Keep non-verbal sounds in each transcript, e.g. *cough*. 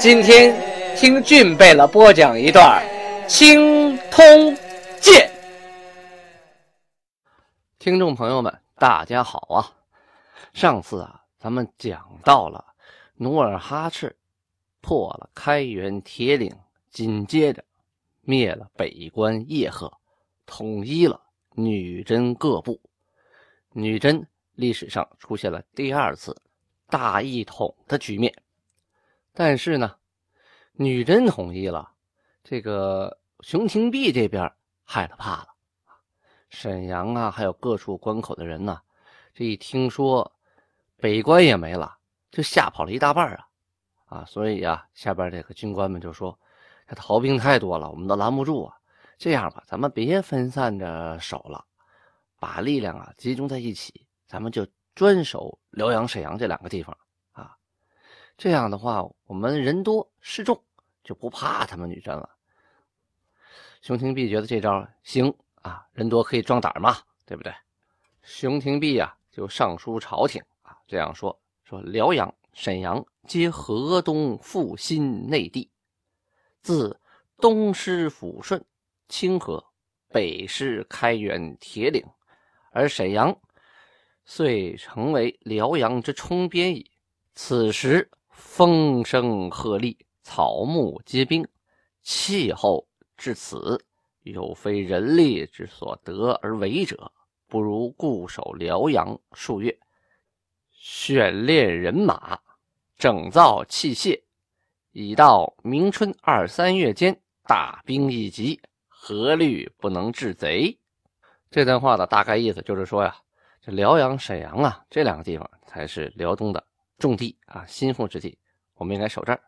今天听俊贝勒播讲一段《青通剑》。听众朋友们，大家好啊！上次啊，咱们讲到了努尔哈赤破了开元铁岭，紧接着灭了北关叶赫，统一了女真各部。女真历史上出现了第二次大一统的局面。但是呢，女真统一了，这个熊廷弼这边害了怕了沈阳啊，还有各处关口的人呢，这一听说北关也没了，就吓跑了一大半啊！啊，所以啊，下边这个军官们就说：“这逃兵太多了，我们都拦不住啊！这样吧，咱们别分散着守了，把力量啊集中在一起，咱们就专守辽阳、沈阳这两个地方。”这样的话，我们人多势众，就不怕他们女真了。熊廷弼觉得这招行啊，人多可以壮胆嘛，对不对？熊廷弼呀，就上书朝廷啊，这样说：说辽阳、沈阳皆河东复兴内地，自东师抚顺、清河，北师开元、铁岭，而沈阳遂成为辽阳之冲边矣。此时。风声鹤唳，草木皆兵，气候至此，有非人力之所得而为者，不如固守辽阳数月，选练人马，整造器械，已到明春二三月间，大兵一集，何虑不能制贼？这段话的大概意思就是说呀，这辽阳、沈阳啊，这两个地方才是辽东的。重地啊，心腹之地，我们应该守这儿。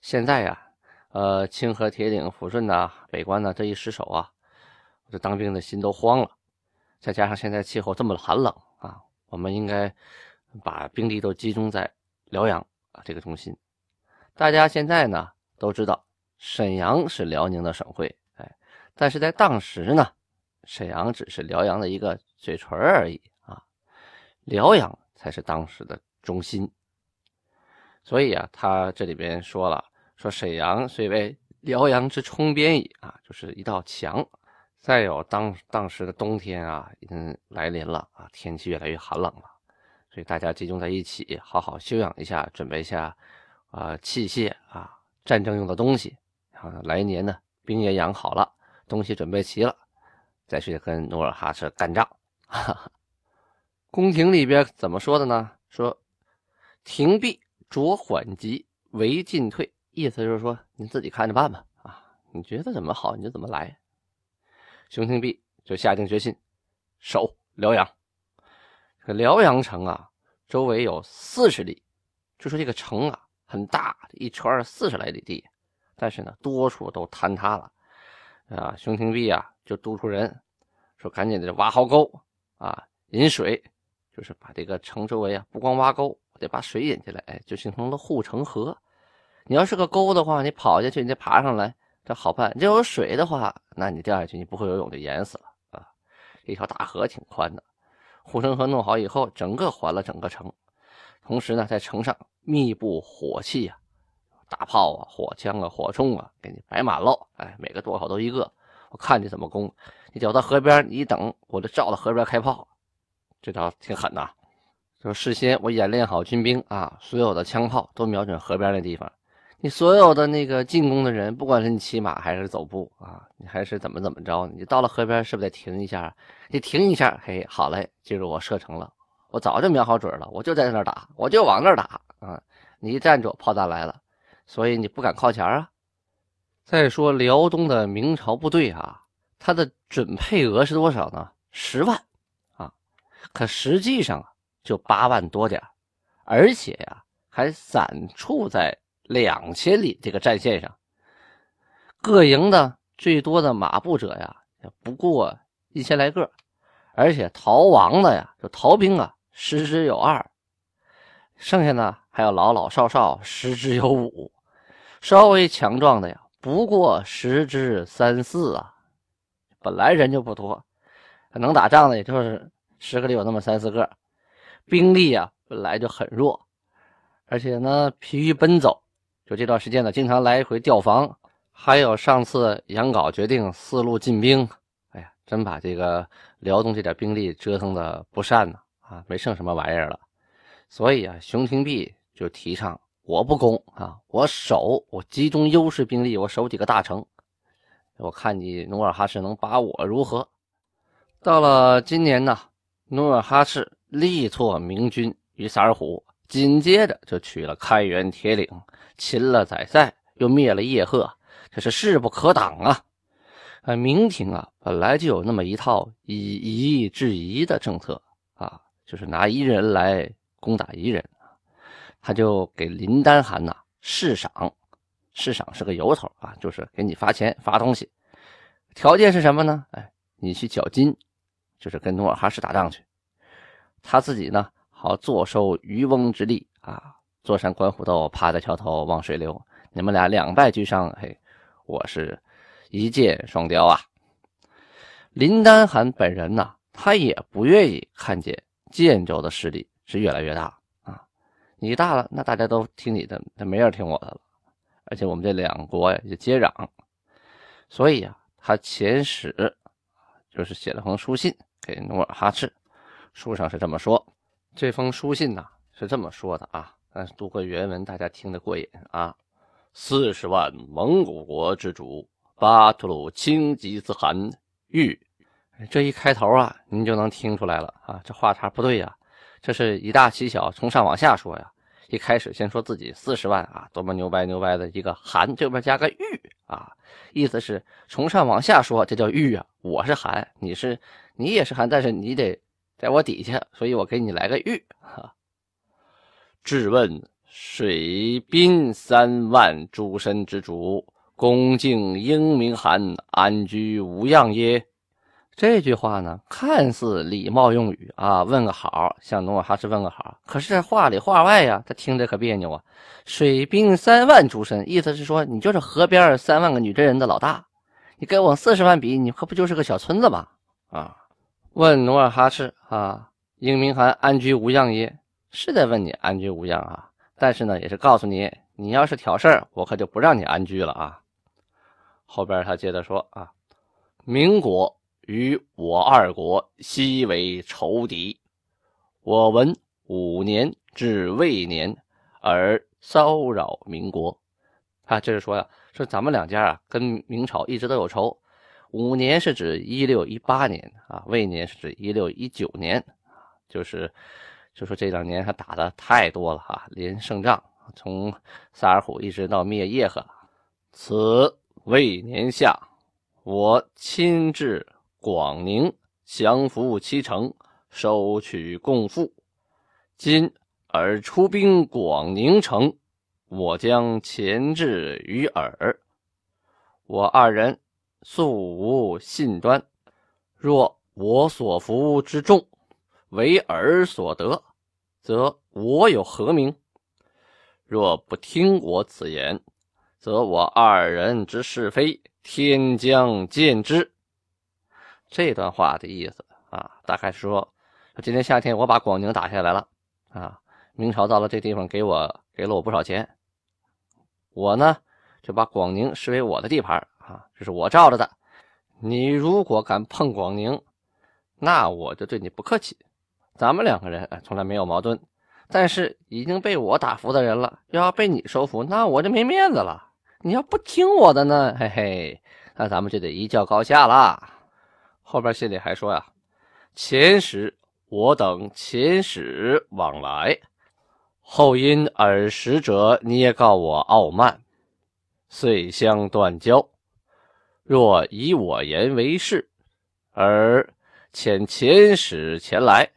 现在呀，呃，清河、铁岭、抚顺呐、北关呐，这一失守啊，我这当兵的心都慌了。再加上现在气候这么寒冷啊，我们应该把兵力都集中在辽阳啊这个中心。大家现在呢都知道，沈阳是辽宁的省会，哎，但是在当时呢，沈阳只是辽阳的一个嘴唇而已啊，辽阳才是当时的。中心，所以啊，他这里边说了，说沈阳虽为辽阳之冲边矣啊，就是一道墙。再有当当时的冬天啊，已经来临了啊，天气越来越寒冷了，所以大家集中在一起，好好休养一下，准备一下啊器械啊，战争用的东西。然后来年呢，兵也养好了，东西准备齐了，再去跟努尔哈赤干仗。哈 *laughs* 哈宫廷里边怎么说的呢？说。停币着缓急为进退，意思就是说，你自己看着办吧。啊，你觉得怎么好，你就怎么来。熊廷弼就下定决心守辽阳。这个辽阳城啊，周围有四十里，就说这个城啊很大，一圈四十来里地，但是呢，多处都坍塌了。啊，熊廷弼啊就督促人说，赶紧的挖壕沟啊，引水，就是把这个城周围啊，不光挖沟。得把水引进来，哎，就形成了护城河。你要是个沟的话，你跑下去，你再爬上来，这好办。你要有水的话，那你掉下去，你不会游泳就淹死了啊！一条大河挺宽的，护城河弄好以后，整个环了整个城。同时呢，在城上密布火器啊，大炮啊、火枪啊、火铳啊，给你摆满了。哎，每个垛口都一个，我看你怎么攻。你走到河边，你一等，我就照到河边开炮。这招挺狠呐。就事先我演练好军兵啊，所有的枪炮都瞄准河边那地方。你所有的那个进攻的人，不管是你骑马还是走步啊，你还是怎么怎么着，你到了河边是不是得停一下？你停一下，嘿，好嘞，记住我射程了，我早就瞄好准了，我就在那打，我就往那打啊！你一站住，炮弹来了，所以你不敢靠前啊。再说辽东的明朝部队啊，它的准配额是多少呢？十万啊，可实际上啊。就八万多点而且呀，还散处在两千里这个战线上，各营的最多的马步者呀，不过一千来个，而且逃亡的呀，就逃兵啊，十之有二，剩下的还有老老少少，十之有五，稍微强壮的呀，不过十之三四啊。本来人就不多，能打仗的也就是十个里有那么三四个，兵力啊本来就很弱，而且呢疲于奔走，就这段时间呢经常来回调防，还有上次杨镐决定四路进兵，哎呀，真把这个辽东这点兵力折腾的不善呢啊，没剩什么玩意儿了。所以啊，熊廷弼就提倡我不攻啊，我守，我集中优势兵力，我守几个大城。我看你努尔哈赤能把我如何？到了今年呢，努尔哈赤力挫明军于萨尔浒，紧接着就取了开元、铁岭，擒了宰塞，又灭了叶赫，这是势不可挡啊！啊，明廷啊，本来就有那么一套以夷制夷的政策啊，就是拿夷人来攻打夷人，他就给林丹汗呐试赏。市场是个由头啊，就是给你发钱发东西，条件是什么呢？哎，你去缴金，就是跟努尔哈赤打仗去，他自己呢好坐收渔翁之利啊，坐山观虎斗，趴在桥头望水流，你们俩两败俱伤，嘿，我是一箭双雕啊。林丹汗本人呢，他也不愿意看见建州的势力是越来越大啊，你大了，那大家都听你的，那没人听我的了。而且我们这两国呀也接壤，所以啊，他遣使就是写了封书信给努尔哈赤，书上是这么说。这封书信呢是这么说的啊，但是读个原文，大家听得过瘾啊。四十万蒙古国之主巴图鲁清吉思汗玉，这一开头啊，您就能听出来了啊，这话茬不对呀，这是以大欺小，从上往下说呀。一开始先说自己四十万啊，多么牛掰牛掰的一个韩，这边加个玉啊，意思是从上往下说，这叫玉啊。我是韩，你是你也是韩，但是你得在我底下，所以我给你来个玉哈。质问水滨三万诸身之主，恭敬英明寒安居无恙耶？这句话呢，看似礼貌用语啊，问个好，向努尔哈赤问个好。可是话里话外呀，他听着可别扭啊。水兵三万诸身，意思是说你就是河边三万个女真人的老大，你跟我四十万比，你可不就是个小村子吗？啊，问努尔哈赤啊，英明汗安居无恙耶？是在问你安居无恙啊，但是呢，也是告诉你，你要是挑事儿，我可就不让你安居了啊。后边他接着说啊，民国。与我二国昔为仇敌，我闻五年至未年而骚扰民国。啊，这是说呀，说咱们两家啊，跟明朝一直都有仇。五年是指一六一八年啊，未年是指一六一九年就是，就说这两年他打的太多了哈，连胜仗，从萨尔浒一直到灭叶赫。此未年夏，我亲至。广宁降服七城，收取贡赋。今尔出兵广宁城，我将前至于尔。我二人素无信端，若我所服之众为尔所得，则我有何名？若不听我此言，则我二人之是非，天将见之。这段话的意思啊，大概是说，今年夏天我把广宁打下来了啊，明朝到了这地方给我给了我不少钱，我呢就把广宁视为我的地盘啊，这是我罩着的。你如果敢碰广宁，那我就对你不客气。咱们两个人从来没有矛盾，但是已经被我打服的人了，又要被你收服，那我就没面子了。你要不听我的呢，嘿嘿，那咱们就得一较高下了。后边信里还说呀，前使我等前使往来，后因尔使者捏告我傲慢，遂相断交。若以我言为是，而遣遣使前来。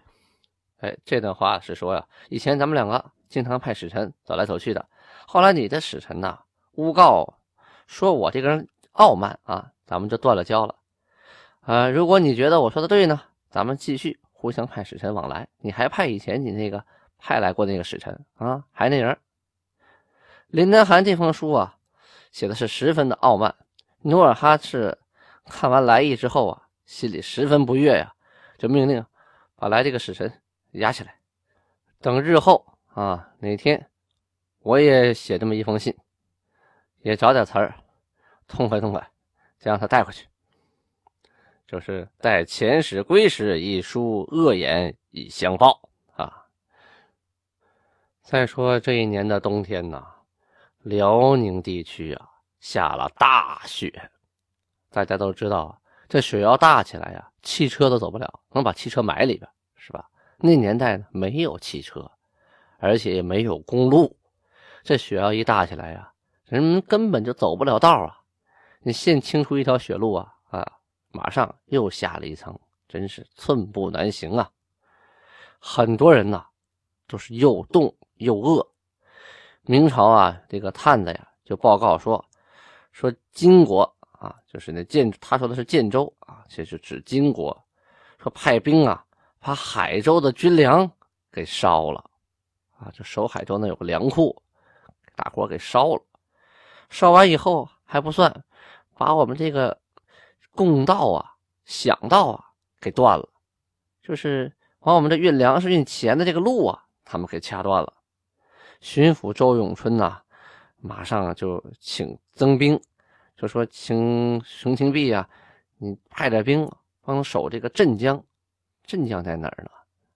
哎，这段话是说呀，以前咱们两个经常派使臣走来走去的。后来你的使臣呐，诬告说我这个人傲慢啊，咱们就断了交了。啊，如果你觉得我说的对呢，咱们继续互相派使臣往来。你还派以前你那个派来过那个使臣啊，还那人。林丹寒这封书啊，写的是十分的傲慢。努尔哈赤看完来意之后啊，心里十分不悦呀，就命令把来这个使臣押起来，等日后啊哪天我也写这么一封信，也找点词儿，痛快痛快，再让他带回去。就是待遣使归时，一书恶言以相报啊。再说这一年的冬天呐，辽宁地区啊下了大雪，大家都知道啊，这雪要大起来呀，汽车都走不了，能把汽车埋里边，是吧？那年代呢，没有汽车，而且也没有公路，这雪要一大起来呀，人们根本就走不了道啊。你现清出一条雪路啊啊！马上又下了一层，真是寸步难行啊！很多人呐，都是又冻又饿。明朝啊，这个探子呀，就报告说，说金国啊，就是那建，他说的是建州啊，其实指金国，说派兵啊，把海州的军粮给烧了啊，就守海州那有个粮库，大伙给烧了。烧完以后还不算，把我们这个。供道啊，响道啊，给断了，就是把我们这运粮食、运钱的这个路啊，他们给掐断了。巡抚周永春呐，马上就请增兵，就说请熊廷弼啊，你派点兵帮守这个镇江。镇江在哪儿呢？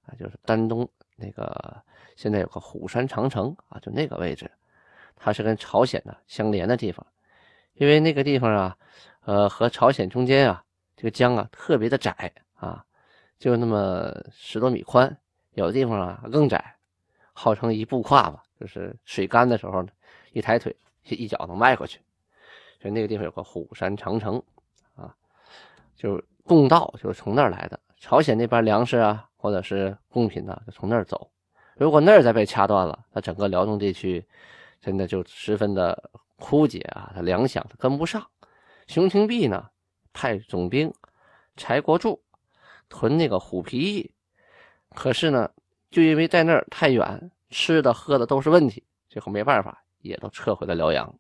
啊，就是丹东那个现在有个虎山长城啊，就那个位置，它是跟朝鲜呢相连的地方，因为那个地方啊。呃，和朝鲜中间啊，这个江啊特别的窄啊，就那么十多米宽，有的地方啊更窄，号称一步跨吧，就是水干的时候呢，一抬腿一脚能迈过去。所以那个地方有个虎山长城啊，就是贡道就是从那儿来的。朝鲜那边粮食啊，或者是贡品呢，就从那儿走。如果那儿再被掐断了，那整个辽东地区真的就十分的枯竭啊，它粮饷它跟不上。熊廷弼呢，派总兵柴国柱屯那个虎皮驿，可是呢，就因为在那儿太远，吃的喝的都是问题，最后没办法，也都撤回了辽阳。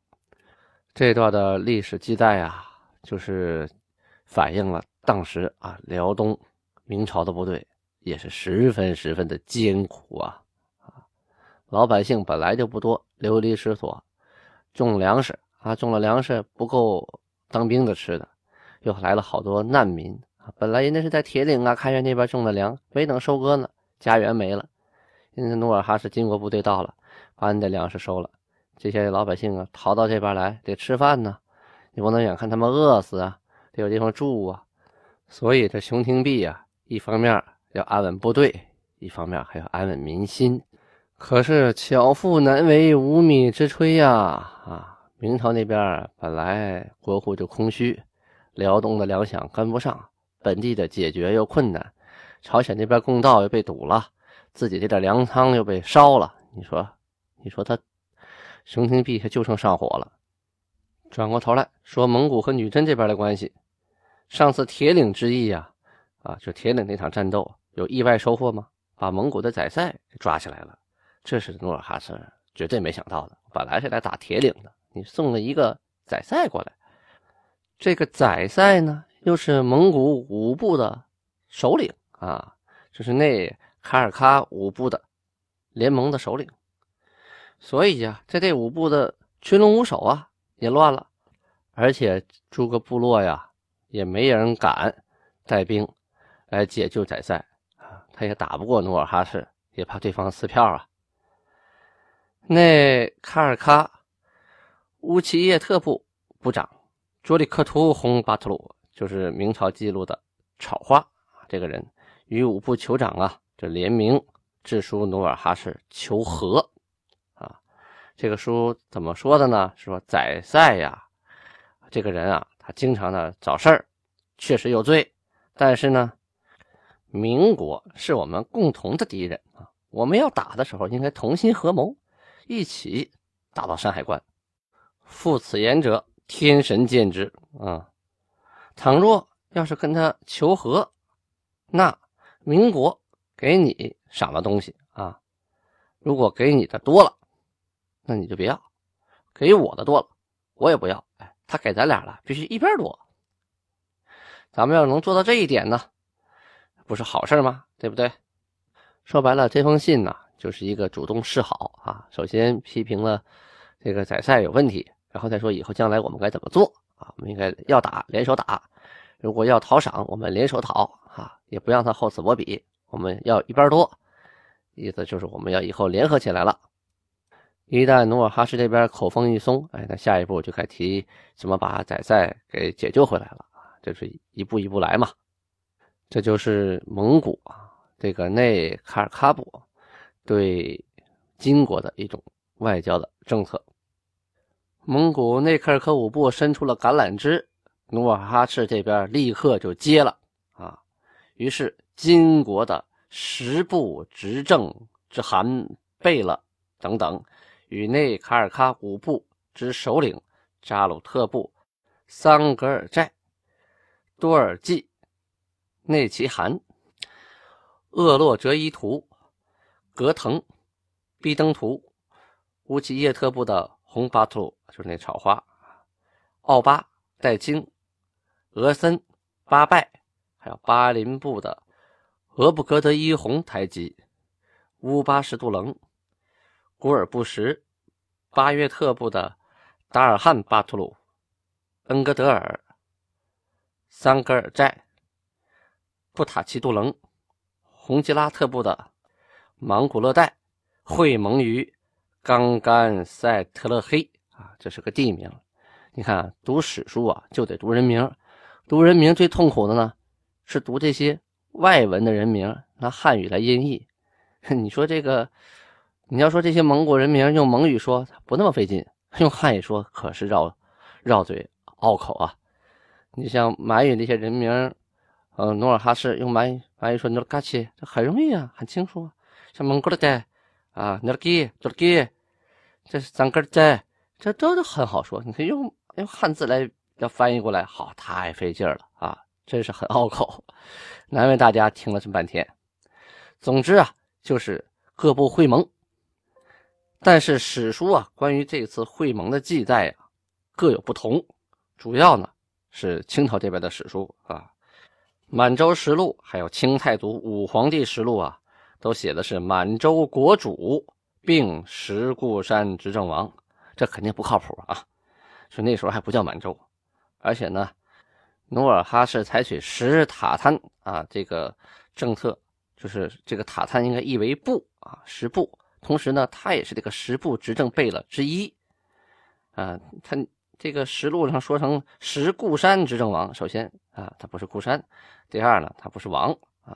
这段的历史记载啊，就是反映了当时啊，辽东明朝的部队也是十分十分的艰苦啊啊，老百姓本来就不多，流离失所，种粮食啊，种了粮食不够。当兵的吃的，又来了好多难民啊！本来人家是在铁岭啊、开原那边种的粮，没等收割呢，家园没了。现在努尔哈赤金国部队到了，把你的粮食收了，这些老百姓啊，逃到这边来得吃饭呢，你不能眼看他们饿死啊，得有地方住啊。所以这熊廷弼啊，一方面要安稳部队，一方面还要安稳民心。可是巧妇难为无米之炊呀！啊！明朝那边本来国库就空虚，辽东的粮饷跟不上，本地的解决又困难，朝鲜那边供道又被堵了，自己这点粮仓又被烧了。你说，你说他熊廷弼他就剩上火了。转过头来说蒙古和女真这边的关系，上次铁岭之役呀，啊，就铁岭那场战斗有意外收获吗？把蒙古的宰塞给抓起来了，这是努尔哈赤绝对没想到的。本来是来打铁岭的。你送了一个宰塞过来，这个宰塞呢，又是蒙古五部的首领啊，就是那卡尔喀五部的联盟的首领，所以呀，在这五部的群龙无首啊，也乱了，而且诸个部落呀，也没人敢带兵来解救宰塞啊，他也打不过努尔哈赤，也怕对方撕票啊。那卡尔喀。乌齐叶特部部长卓里克图洪巴图鲁，就是明朝记录的草花这个人与五部酋长啊，这联名致书努尔哈赤求和。这个书怎么说的呢？说宰塞呀，这个人啊，他经常的找事儿，确实有罪。但是呢，民国是我们共同的敌人啊，我们要打的时候，应该同心合谋，一起打到山海关。负此言者，天神见之啊！倘若要是跟他求和，那民国给你赏了东西啊，如果给你的多了，那你就别要；给我的多了，我也不要。哎，他给咱俩了，必须一边多。咱们要能做到这一点呢，不是好事吗？对不对？说白了，这封信呢，就是一个主动示好啊。首先批评了这个宰赛有问题，然后再说以后将来我们该怎么做啊？我们应该要打，联手打；如果要讨赏，我们联手讨啊，也不让他厚此薄彼。我们要一边多，意思就是我们要以后联合起来了。一旦努尔哈赤这边口风一松，哎，那下一步就该提怎么把宰赛给解救回来了啊，就是一步一步来嘛。这就是蒙古啊，这个内卡尔喀布对金国的一种外交的政策。蒙古内克尔科武部伸出了橄榄枝，努尔哈赤这边立刻就接了啊，于是金国的十部执政之汗贝勒等等。与内卡尔喀古部之首领扎鲁特部桑格尔寨、多尔济、内齐汗、厄洛哲伊图、格腾、毕登图、乌齐叶特部的红巴图就是那草花、奥巴戴金、俄森、巴拜，还有巴林部的俄布格德伊红台吉、乌巴什杜棱。古尔布什、巴约特部的达尔汉巴图鲁、恩格德尔、桑格尔寨、布塔奇杜棱、洪吉拉特部的芒古勒代会盟于冈干塞特勒黑啊，这是个地名。你看，读史书啊，就得读人名。读人名最痛苦的呢，是读这些外文的人名，拿汉语来音译。*laughs* 你说这个。你要说这些蒙古人名用蒙语说不那么费劲，用汉语说可是绕绕嘴拗口啊。你像满语那些人名，呃，努尔哈赤用满语满语说努尔嘎齐，这很容易啊，很清楚。像蒙古的代啊，努尔基、努尔基，这是咱哥在，这都很好说。你可以用用汉字来要翻译过来，好，太费劲了啊，真是很拗口，难为大家听了这么半天。总之啊，就是各部会盟。但是史书啊，关于这次会盟的记载啊，各有不同。主要呢是清朝这边的史书啊，《满洲实录》还有《清太祖武皇帝实录》啊，都写的是满洲国主并石固山执政王，这肯定不靠谱啊。说那时候还不叫满洲，而且呢，努尔哈赤采取石塔滩啊这个政策，就是这个塔滩应该译为部啊，十部。同时呢，他也是这个十部执政贝勒之一，啊，他这个实录上说成十固山执政王。首先啊，他不是固山；第二呢，他不是王啊。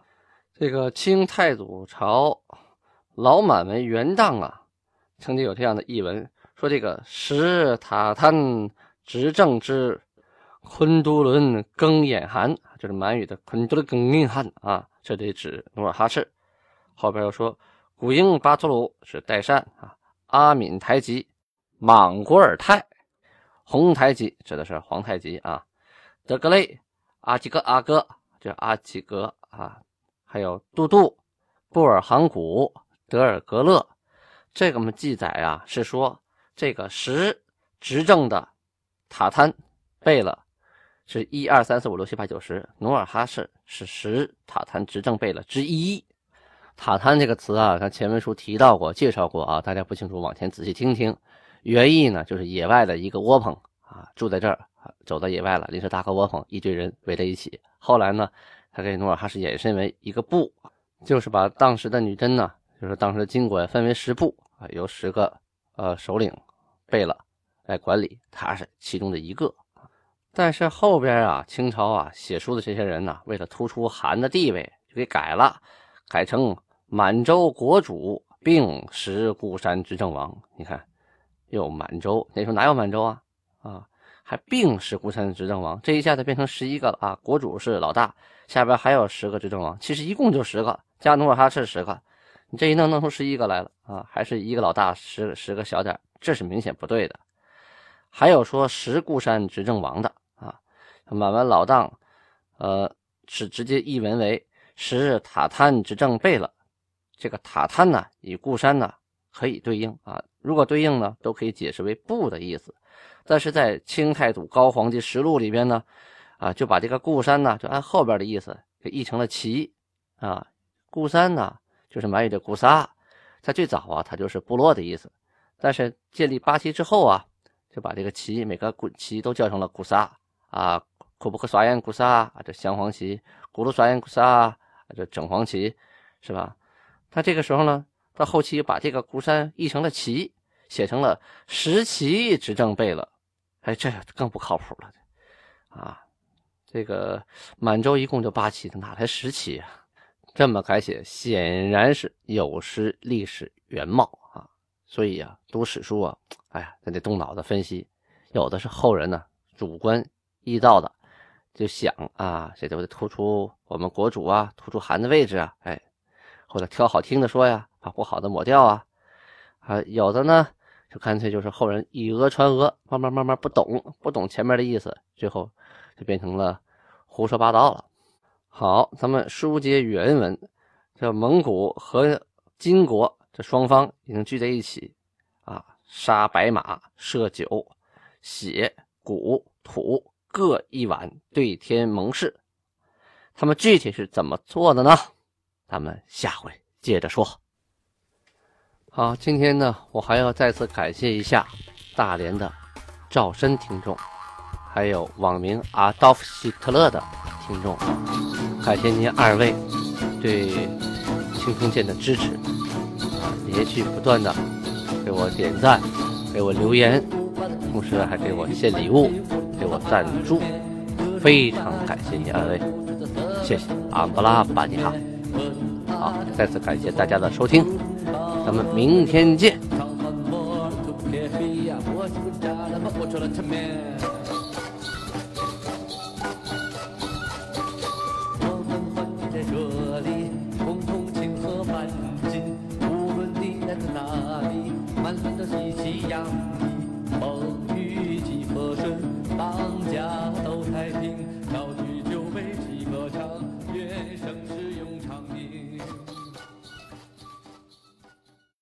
这个清太祖朝老满文元档啊，曾经有这样的译文，说这个石塔滩执政之昆都伦更眼汗，就是满语的昆都伦更眼汗啊，这得指努尔哈赤。后边又说。古英巴图鲁是代善啊，阿敏台吉、莽古尔泰、红台吉指的是皇太极啊，德格类、阿吉格阿哥就阿吉格啊，还有杜杜、布尔杭古、德尔格勒，这个我们记载啊，是说这个十执政的塔滩贝勒是一二三四五六七八九十，努尔哈赤是十塔滩执政贝勒之一。塔滩这个词啊，咱前文书提到过、介绍过啊，大家不清楚往前仔细听听。原意呢，就是野外的一个窝棚啊，住在这儿，走到野外了，临时搭个窝棚，一堆人围在一起。后来呢，他给努尔哈赤延伸为一个部，就是把当时的女真呢，就是当时的金国分为十部啊，由十个呃首领贝勒来管理，他是其中的一个。但是后边啊，清朝啊写书的这些人呢，为了突出韩的地位，就给改了，改成。满洲国主并石固山执政王，你看，有满洲，那时候哪有满洲啊？啊，还并石固山执政王，这一下子变成十一个了啊！国主是老大，下边还有十个执政王，其实一共就十个，加努尔哈赤十个，你这一弄弄出十一个来了啊，还是一个老大，十十个小点这是明显不对的。还有说十固山执政王的啊，满文老当，呃，是直接译文为十塔滩执政贝勒。这个塔滩呢，与固山呢可以对应啊，如果对应呢，都可以解释为不的意思。但是在清太祖高皇帝实录里边呢，啊，就把这个固山呢，就按后边的意思给译成了齐啊。固山呢，就是满语的固萨，在最早啊，它就是部落的意思。但是建立八旗之后啊，就把这个旗每个古旗都叫成了固萨啊，库布克刷烟固萨啊，这镶黄旗，古鲁刷烟固萨啊，这整黄旗，是吧？他这个时候呢，到后期把这个孤山译成了齐，写成了十旗执政贝勒。哎，这更不靠谱了，啊，这个满洲一共就八旗，哪来十旗啊？这么改写，显然是有失历史原貌啊！所以啊，读史书啊，哎呀，咱得动脑子分析。有的是后人呢主观臆造的，就想啊，这都得突出我们国主啊，突出韩的位置啊，哎，或者挑好听的说呀，把不好的抹掉啊，啊，有的呢。就干脆就是后人以讹传讹，慢慢慢慢不懂不懂前面的意思，最后就变成了胡说八道了。好，咱们书接原文，这蒙古和金国这双方已经聚在一起啊，杀白马，设酒，血骨土各一碗，对天盟誓。他们具体是怎么做的呢？咱们下回接着说。好，今天呢，我还要再次感谢一下大连的赵申听众，还有网名阿道夫希特勒的听众，感谢您二位对青铜剑的支持，啊，连续不断的给我点赞，给我留言，同时还给我献礼物，给我赞助，非常感谢您二位，谢谢，安布拉巴尼哈，再次感谢大家的收听。咱们明天见。